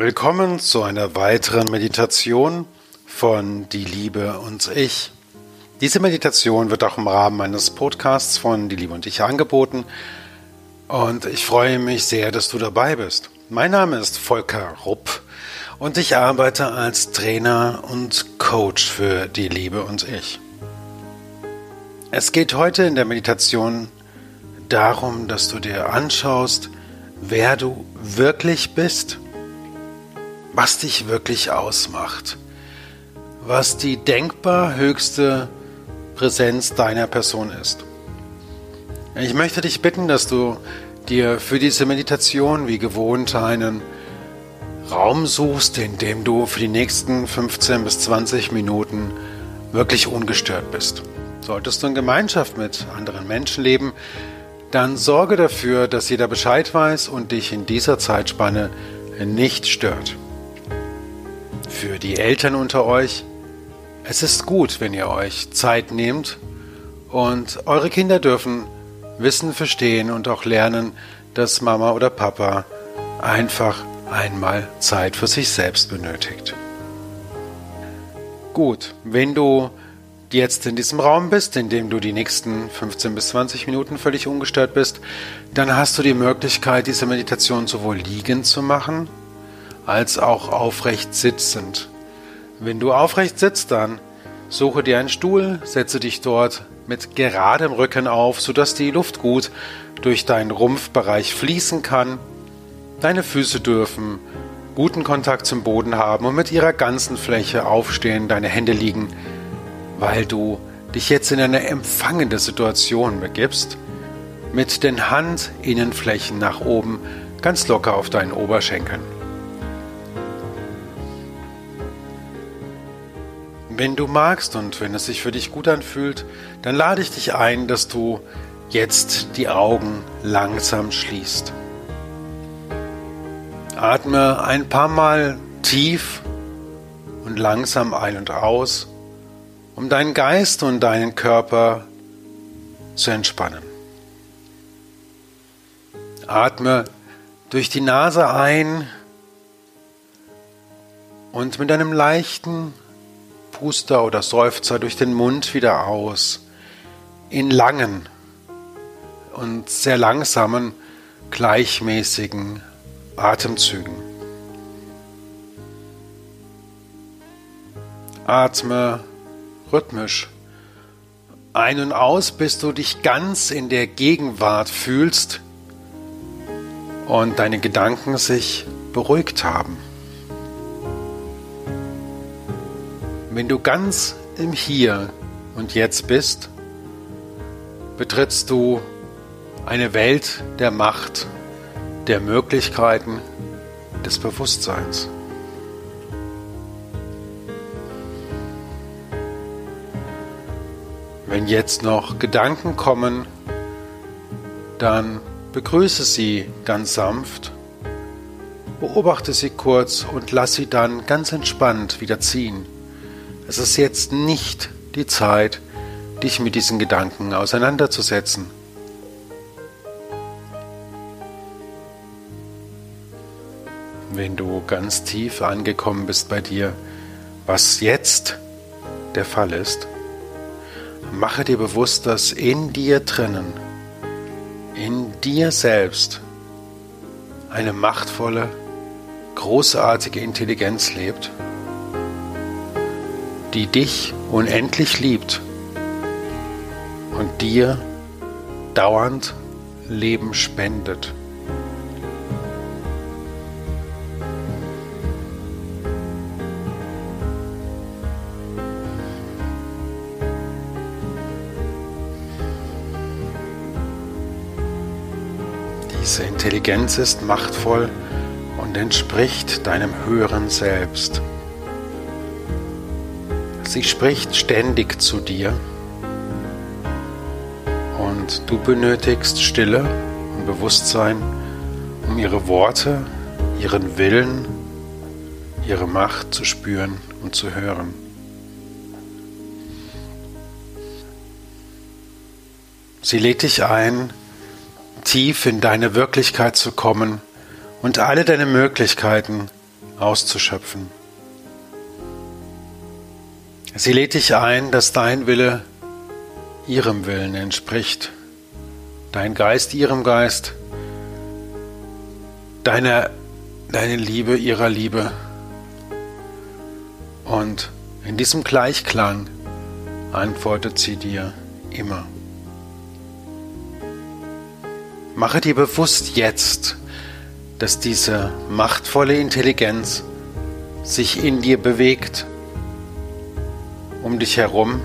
Willkommen zu einer weiteren Meditation von Die Liebe und Ich. Diese Meditation wird auch im Rahmen meines Podcasts von Die Liebe und Ich angeboten und ich freue mich sehr, dass du dabei bist. Mein Name ist Volker Rupp und ich arbeite als Trainer und Coach für Die Liebe und Ich. Es geht heute in der Meditation darum, dass du dir anschaust, wer du wirklich bist was dich wirklich ausmacht, was die denkbar höchste Präsenz deiner Person ist. Ich möchte dich bitten, dass du dir für diese Meditation wie gewohnt einen Raum suchst, in dem du für die nächsten 15 bis 20 Minuten wirklich ungestört bist. Solltest du in Gemeinschaft mit anderen Menschen leben, dann sorge dafür, dass jeder Bescheid weiß und dich in dieser Zeitspanne nicht stört für die Eltern unter euch, es ist gut, wenn ihr euch Zeit nehmt und eure Kinder dürfen Wissen verstehen und auch lernen, dass Mama oder Papa einfach einmal Zeit für sich selbst benötigt. Gut, wenn du jetzt in diesem Raum bist, in dem du die nächsten 15 bis 20 Minuten völlig ungestört bist, dann hast du die Möglichkeit, diese Meditation sowohl liegend zu machen, als auch aufrecht sitzend. Wenn du aufrecht sitzt, dann suche dir einen Stuhl, setze dich dort mit geradem Rücken auf, sodass die Luft gut durch deinen Rumpfbereich fließen kann. Deine Füße dürfen guten Kontakt zum Boden haben und mit ihrer ganzen Fläche aufstehen, deine Hände liegen, weil du dich jetzt in eine empfangende Situation begibst, mit den Handinnenflächen nach oben ganz locker auf deinen Oberschenkeln. Wenn du magst und wenn es sich für dich gut anfühlt, dann lade ich dich ein, dass du jetzt die Augen langsam schließt. Atme ein paar Mal tief und langsam ein und aus, um deinen Geist und deinen Körper zu entspannen. Atme durch die Nase ein und mit einem leichten Puster oder Seufzer durch den Mund wieder aus. In langen und sehr langsamen, gleichmäßigen Atemzügen. Atme rhythmisch ein und aus, bis du dich ganz in der Gegenwart fühlst und deine Gedanken sich beruhigt haben. Wenn du ganz im Hier und Jetzt bist, betrittst du eine Welt der Macht, der Möglichkeiten, des Bewusstseins. Wenn jetzt noch Gedanken kommen, dann begrüße sie ganz sanft, beobachte sie kurz und lass sie dann ganz entspannt wieder ziehen. Es ist jetzt nicht die Zeit, dich mit diesen Gedanken auseinanderzusetzen. Wenn du ganz tief angekommen bist bei dir, was jetzt der Fall ist, mache dir bewusst, dass in dir drinnen, in dir selbst, eine machtvolle, großartige Intelligenz lebt die dich unendlich liebt und dir dauernd Leben spendet. Diese Intelligenz ist machtvoll und entspricht deinem höheren Selbst. Sie spricht ständig zu dir und du benötigst Stille und Bewusstsein, um ihre Worte, ihren Willen, ihre Macht zu spüren und zu hören. Sie lädt dich ein, tief in deine Wirklichkeit zu kommen und alle deine Möglichkeiten auszuschöpfen. Sie lädt dich ein, dass dein Wille ihrem Willen entspricht, dein Geist ihrem Geist, deine, deine Liebe ihrer Liebe. Und in diesem Gleichklang antwortet sie dir immer. Mache dir bewusst jetzt, dass diese machtvolle Intelligenz sich in dir bewegt, um dich herum.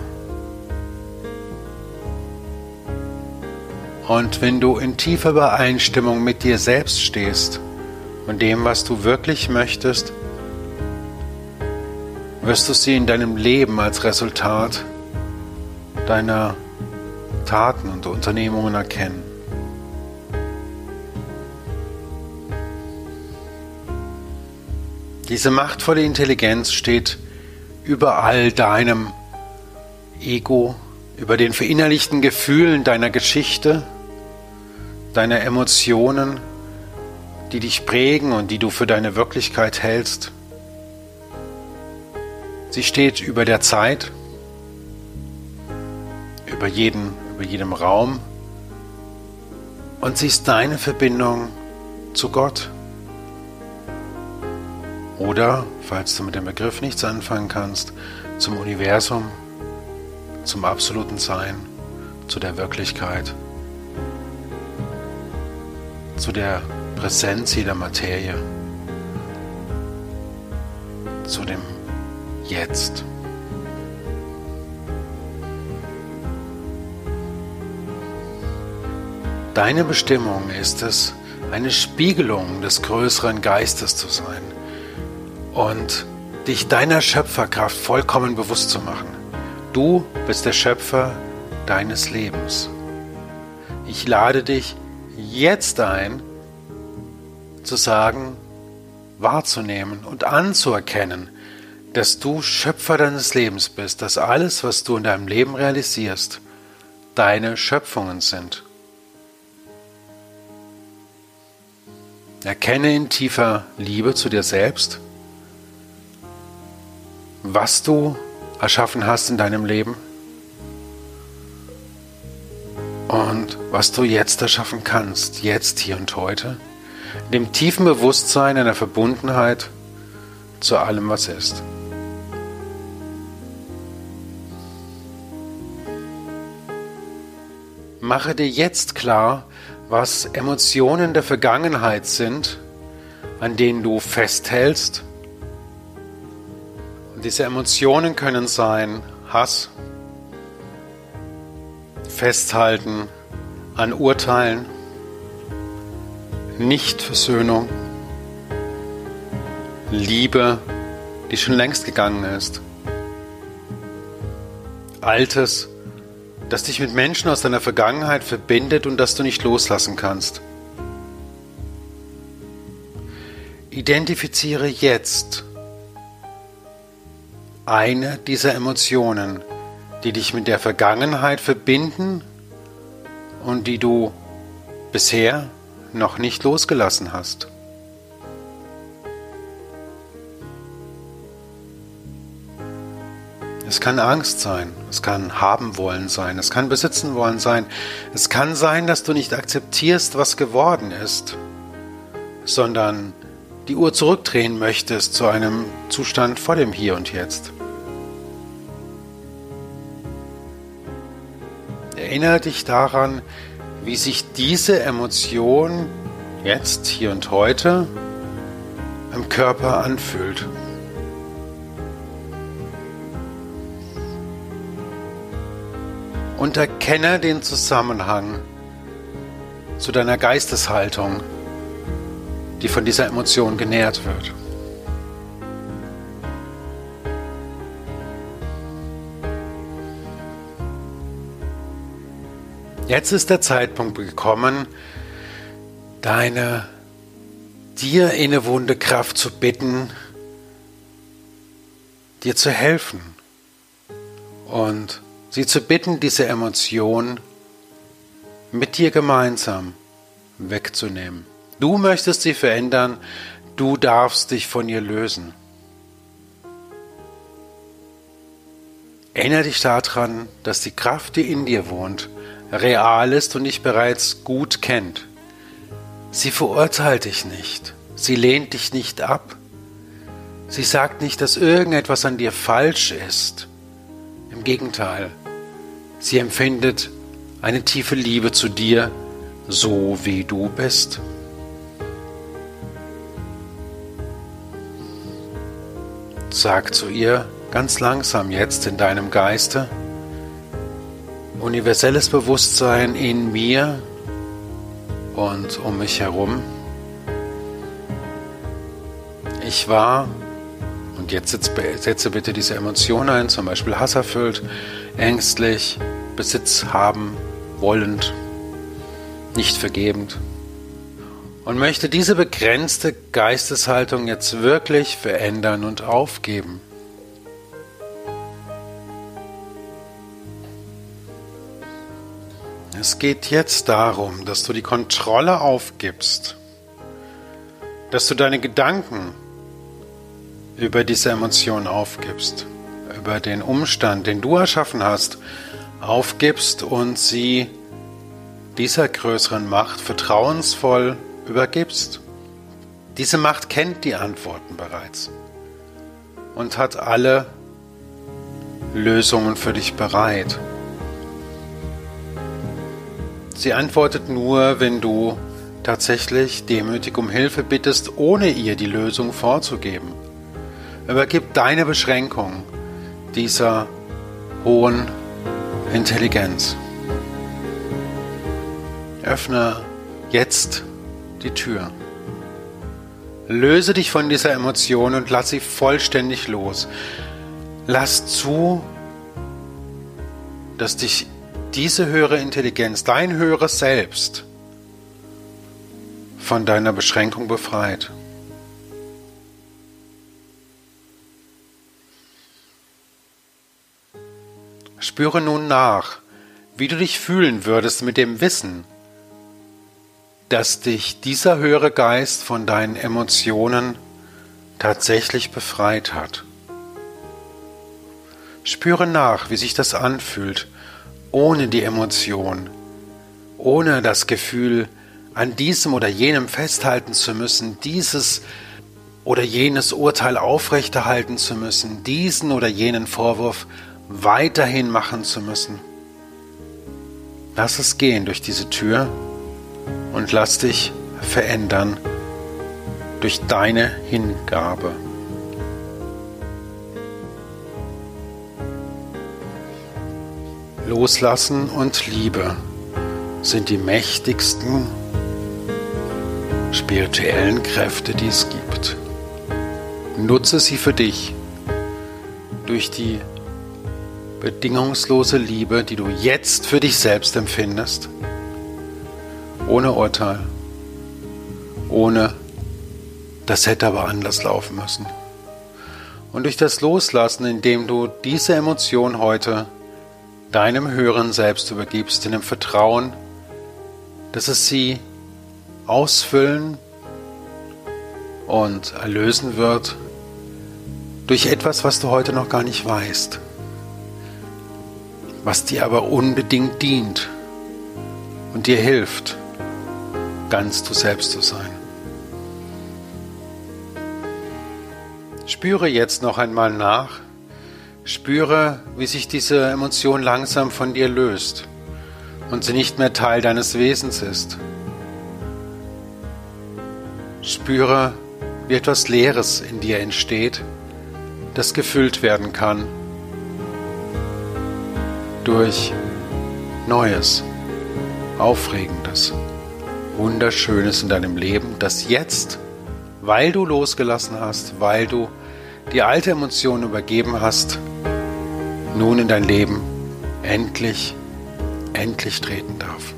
Und wenn du in tiefer Übereinstimmung mit dir selbst stehst und dem, was du wirklich möchtest, wirst du sie in deinem Leben als Resultat deiner Taten und Unternehmungen erkennen. Diese machtvolle Intelligenz steht über all deinem Ego, über den verinnerlichten Gefühlen deiner Geschichte, deiner Emotionen, die dich prägen und die du für deine Wirklichkeit hältst. Sie steht über der Zeit, über jeden, über jedem Raum und sie ist deine Verbindung zu Gott. Oder, falls du mit dem Begriff nichts anfangen kannst, zum Universum, zum absoluten Sein, zu der Wirklichkeit, zu der Präsenz jeder Materie, zu dem Jetzt. Deine Bestimmung ist es, eine Spiegelung des größeren Geistes zu sein und dich deiner Schöpferkraft vollkommen bewusst zu machen. Du bist der Schöpfer deines Lebens. Ich lade dich jetzt ein, zu sagen, wahrzunehmen und anzuerkennen, dass du Schöpfer deines Lebens bist, dass alles, was du in deinem Leben realisierst, deine Schöpfungen sind. Erkenne in tiefer Liebe zu dir selbst, was du erschaffen hast in deinem Leben und was du jetzt erschaffen kannst, jetzt, hier und heute, in dem tiefen Bewusstsein einer Verbundenheit zu allem, was ist. Mache dir jetzt klar, was Emotionen der Vergangenheit sind, an denen du festhältst diese Emotionen können sein Hass, Festhalten an Urteilen, Nichtversöhnung, Liebe, die schon längst gegangen ist, Altes, das dich mit Menschen aus deiner Vergangenheit verbindet und das du nicht loslassen kannst. Identifiziere jetzt, eine dieser Emotionen, die dich mit der Vergangenheit verbinden und die du bisher noch nicht losgelassen hast. Es kann Angst sein, es kann haben wollen sein, es kann besitzen wollen sein, es kann sein, dass du nicht akzeptierst, was geworden ist, sondern die Uhr zurückdrehen möchtest zu einem Zustand vor dem Hier und Jetzt. Erinnere dich daran, wie sich diese Emotion jetzt, hier und heute im Körper anfühlt. Und erkenne den Zusammenhang zu deiner Geisteshaltung die von dieser Emotion genährt wird. Jetzt ist der Zeitpunkt gekommen, deine dir innewohnende Kraft zu bitten, dir zu helfen und sie zu bitten, diese Emotion mit dir gemeinsam wegzunehmen. Du möchtest sie verändern, Du darfst dich von ihr lösen. Erinnere dich daran, dass die Kraft, die in dir wohnt, real ist und dich bereits gut kennt. Sie verurteilt dich nicht. Sie lehnt dich nicht ab. Sie sagt nicht, dass irgendetwas an dir falsch ist. Im Gegenteil, sie empfindet eine tiefe Liebe zu dir, so wie du bist. Sag zu ihr ganz langsam jetzt in deinem Geiste, universelles Bewusstsein in mir und um mich herum. Ich war, und jetzt setze bitte diese Emotion ein, zum Beispiel hasserfüllt, ängstlich, Besitz haben, wollend, nicht vergebend. Und möchte diese begrenzte Geisteshaltung jetzt wirklich verändern und aufgeben. Es geht jetzt darum, dass du die Kontrolle aufgibst, dass du deine Gedanken über diese Emotion aufgibst, über den Umstand, den du erschaffen hast, aufgibst und sie dieser größeren Macht vertrauensvoll übergibst. Diese Macht kennt die Antworten bereits und hat alle Lösungen für dich bereit. Sie antwortet nur, wenn du tatsächlich demütig um Hilfe bittest, ohne ihr die Lösung vorzugeben. Übergib deine Beschränkung dieser hohen Intelligenz. Öffne jetzt die Tür. Löse dich von dieser Emotion und lass sie vollständig los. Lass zu, dass dich diese höhere Intelligenz, dein höheres Selbst, von deiner Beschränkung befreit. Spüre nun nach, wie du dich fühlen würdest mit dem Wissen, dass dich dieser höhere Geist von deinen Emotionen tatsächlich befreit hat. Spüre nach, wie sich das anfühlt, ohne die Emotion, ohne das Gefühl, an diesem oder jenem festhalten zu müssen, dieses oder jenes Urteil aufrechterhalten zu müssen, diesen oder jenen Vorwurf weiterhin machen zu müssen. Lass es gehen durch diese Tür und lass dich verändern durch deine Hingabe. Loslassen und Liebe sind die mächtigsten spirituellen Kräfte, die es gibt. Nutze sie für dich durch die bedingungslose Liebe, die du jetzt für dich selbst empfindest, ohne Urteil, ohne das hätte aber anders laufen müssen. Und durch das Loslassen, indem du diese Emotion heute deinem höheren Selbst übergibst, in dem Vertrauen, dass es sie ausfüllen und erlösen wird durch etwas, was du heute noch gar nicht weißt, was dir aber unbedingt dient und dir hilft, ganz du selbst zu sein. Spüre jetzt noch einmal nach, Spüre, wie sich diese Emotion langsam von dir löst und sie nicht mehr Teil deines Wesens ist. Spüre, wie etwas Leeres in dir entsteht, das gefüllt werden kann durch Neues, Aufregendes, Wunderschönes in deinem Leben, das jetzt, weil du losgelassen hast, weil du die alte Emotion übergeben hast, nun in dein Leben endlich, endlich treten darf.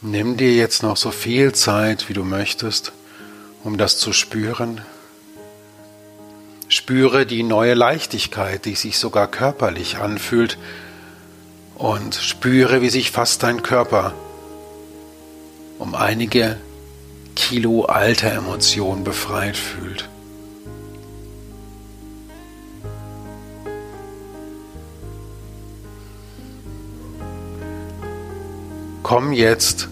Nimm dir jetzt noch so viel Zeit, wie du möchtest, um das zu spüren. Spüre die neue Leichtigkeit, die sich sogar körperlich anfühlt, und spüre, wie sich fast dein Körper um einige Kilo alter Emotionen befreit fühlt. Komm jetzt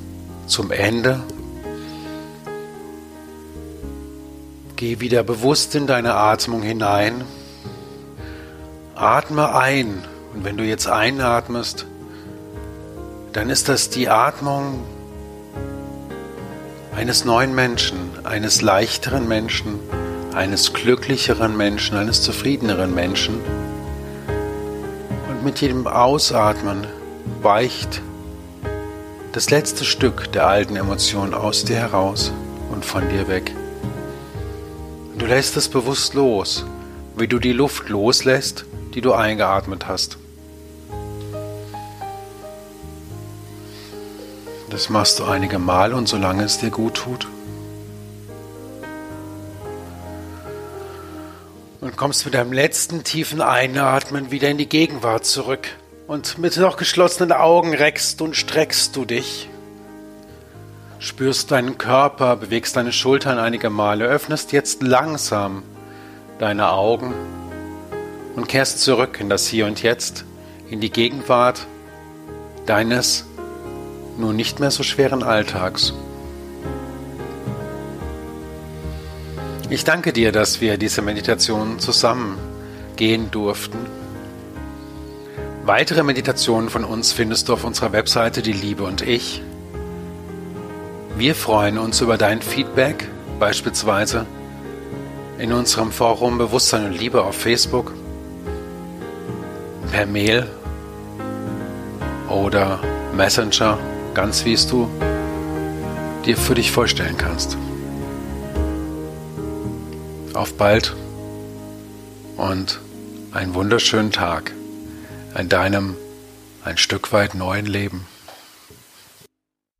zum Ende. Geh wieder bewusst in deine Atmung hinein. Atme ein. Und wenn du jetzt einatmest, dann ist das die Atmung eines neuen Menschen, eines leichteren Menschen, eines glücklicheren Menschen, eines zufriedeneren Menschen. Und mit jedem Ausatmen weicht das letzte Stück der alten Emotion aus dir heraus und von dir weg. Du lässt es bewusst los, wie du die Luft loslässt, die du eingeatmet hast. Das machst du einige Mal und solange es dir gut tut. Und kommst mit deinem letzten tiefen Einatmen wieder in die Gegenwart zurück. Und mit noch geschlossenen Augen reckst und streckst du dich. Spürst deinen Körper, bewegst deine Schultern einige Male, öffnest jetzt langsam deine Augen und kehrst zurück in das Hier und Jetzt, in die Gegenwart deines nun nicht mehr so schweren Alltags. Ich danke dir, dass wir diese Meditation zusammen gehen durften Weitere Meditationen von uns findest du auf unserer Webseite Die Liebe und ich. Wir freuen uns über dein Feedback, beispielsweise in unserem Forum Bewusstsein und Liebe auf Facebook, per Mail oder Messenger, ganz wie es du dir für dich vorstellen kannst. Auf bald und einen wunderschönen Tag in deinem ein Stück weit neuen Leben.